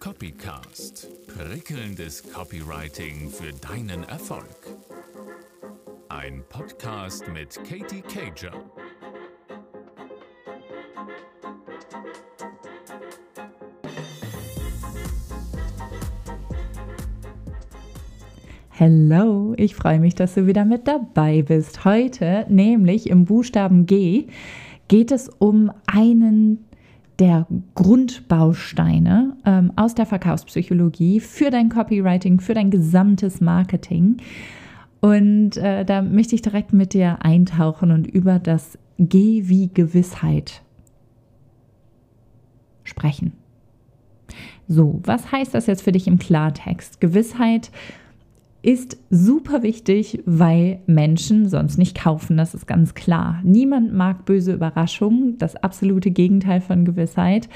Copycast. Prickelndes Copywriting für deinen Erfolg. Ein Podcast mit Katie Cager. Hallo, ich freue mich, dass du wieder mit dabei bist. Heute, nämlich im Buchstaben G, geht es um einen der Grundbausteine ähm, aus der Verkaufspsychologie für dein Copywriting, für dein gesamtes Marketing. Und äh, da möchte ich direkt mit dir eintauchen und über das G wie Gewissheit sprechen. So, was heißt das jetzt für dich im Klartext? Gewissheit ist super wichtig, weil Menschen sonst nicht kaufen. Das ist ganz klar. Niemand mag böse Überraschungen, das absolute Gegenteil von Gewissheit,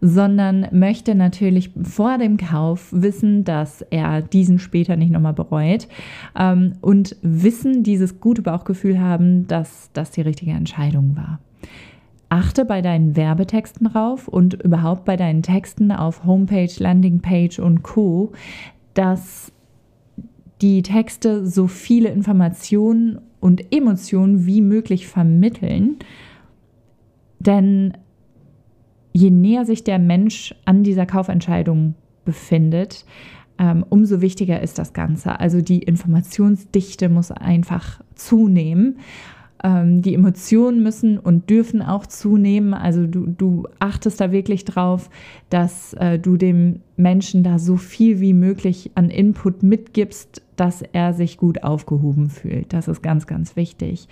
sondern möchte natürlich vor dem Kauf wissen, dass er diesen später nicht nochmal bereut ähm, und wissen, dieses gute Bauchgefühl haben, dass das die richtige Entscheidung war. Achte bei deinen Werbetexten drauf und überhaupt bei deinen Texten auf Homepage, Landingpage und Co, dass die Texte so viele Informationen und Emotionen wie möglich vermitteln. Denn je näher sich der Mensch an dieser Kaufentscheidung befindet, ähm, umso wichtiger ist das Ganze. Also die Informationsdichte muss einfach zunehmen. Ähm, die Emotionen müssen und dürfen auch zunehmen. Also du, du achtest da wirklich drauf, dass äh, du dem Menschen da so viel wie möglich an Input mitgibst, dass er sich gut aufgehoben fühlt. Das ist ganz, ganz wichtig.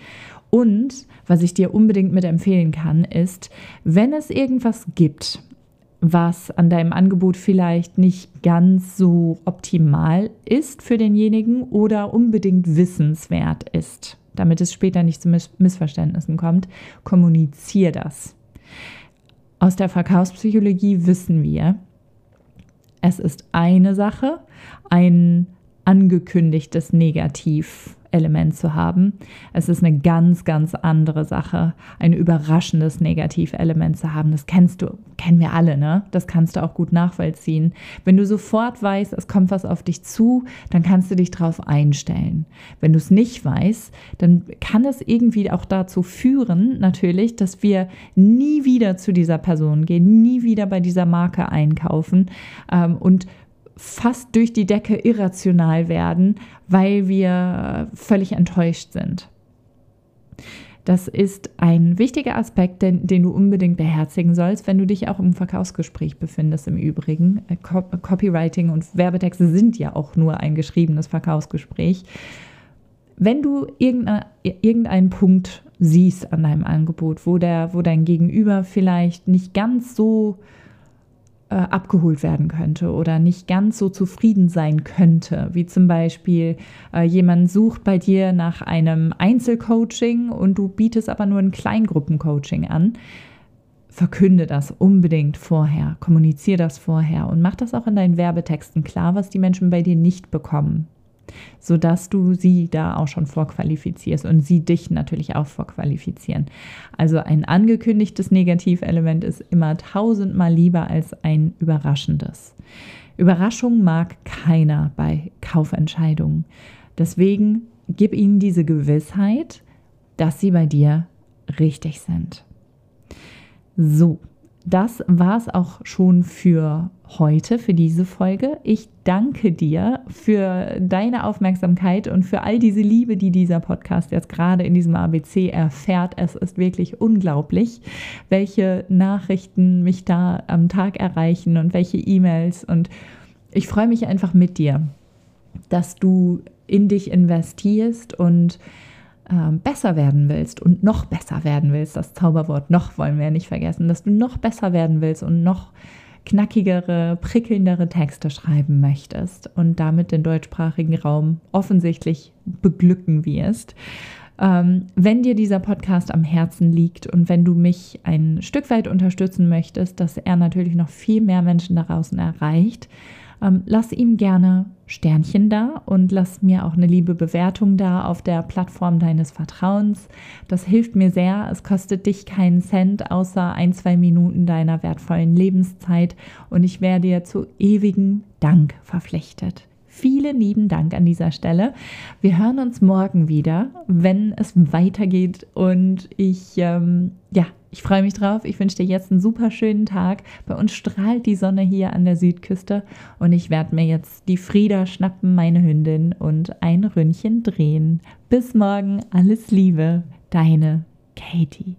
Und was ich dir unbedingt mit empfehlen kann, ist, wenn es irgendwas gibt, was an deinem Angebot vielleicht nicht ganz so optimal ist für denjenigen oder unbedingt wissenswert ist, damit es später nicht zu Miss Missverständnissen kommt, kommuniziere das. Aus der Verkaufspsychologie wissen wir, es ist eine Sache, ein angekündigtes Negativ Element zu haben. Es ist eine ganz, ganz andere Sache, ein überraschendes Negativelement zu haben. Das kennst du, kennen wir alle, ne? Das kannst du auch gut nachvollziehen. Wenn du sofort weißt, es kommt was auf dich zu, dann kannst du dich darauf einstellen. Wenn du es nicht weißt, dann kann es irgendwie auch dazu führen, natürlich, dass wir nie wieder zu dieser Person gehen, nie wieder bei dieser Marke einkaufen ähm, und fast durch die Decke irrational werden, weil wir völlig enttäuscht sind. Das ist ein wichtiger Aspekt, den, den, du unbedingt beherzigen sollst, wenn du dich auch im Verkaufsgespräch befindest. Im Übrigen, äh, Copywriting und Werbetexte sind ja auch nur ein geschriebenes Verkaufsgespräch. Wenn du irgendeinen Punkt siehst an deinem Angebot, wo, der, wo dein Gegenüber vielleicht nicht ganz so äh, abgeholt werden könnte oder nicht ganz so zufrieden sein könnte, wie zum Beispiel äh, jemand sucht bei dir nach einem Einzelcoaching und du bietest aber nur ein Kleingruppencoaching an, verkünde das unbedingt vorher, kommuniziere das vorher und mach das auch in deinen Werbetexten klar, was die Menschen bei dir nicht bekommen sodass du sie da auch schon vorqualifizierst und sie dich natürlich auch vorqualifizieren. Also ein angekündigtes Negativelement ist immer tausendmal lieber als ein überraschendes. Überraschung mag keiner bei Kaufentscheidungen. Deswegen gib ihnen diese Gewissheit, dass sie bei dir richtig sind. So, das war es auch schon für heute, für diese Folge. Ich danke dir für deine Aufmerksamkeit und für all diese Liebe, die dieser Podcast jetzt gerade in diesem ABC erfährt. Es ist wirklich unglaublich, welche Nachrichten mich da am Tag erreichen und welche E-Mails. Und ich freue mich einfach mit dir, dass du in dich investierst und ähm, besser werden willst und noch besser werden willst, das Zauberwort noch wollen wir nicht vergessen, dass du noch besser werden willst und noch knackigere, prickelndere Texte schreiben möchtest und damit den deutschsprachigen Raum offensichtlich beglücken wirst. Ähm, wenn dir dieser Podcast am Herzen liegt und wenn du mich ein Stück weit unterstützen möchtest, dass er natürlich noch viel mehr Menschen da draußen erreicht, Ähm, lass ihm gerne Sternchen da und lass mir auch eine liebe Bewertung da auf der Plattform deines Vertrauens. Das hilft mir sehr. Es kostet dich keinen Cent außer ein, zwei Minuten deiner wertvollen Lebenszeit und ich werde dir zu ewigem Dank verpflichtet. Vielen lieben Dank an dieser Stelle. Wir hören uns morgen wieder, wenn es weitergeht. Und ich, ähm, ja, ich freue mich drauf. Ich wünsche dir jetzt einen super schönen Tag. Bei uns strahlt die Sonne hier an der Südküste. Und ich werde mir jetzt die Frieda schnappen, meine Hündin, und ein Ründchen drehen. Bis morgen. Alles Liebe. Deine Katie.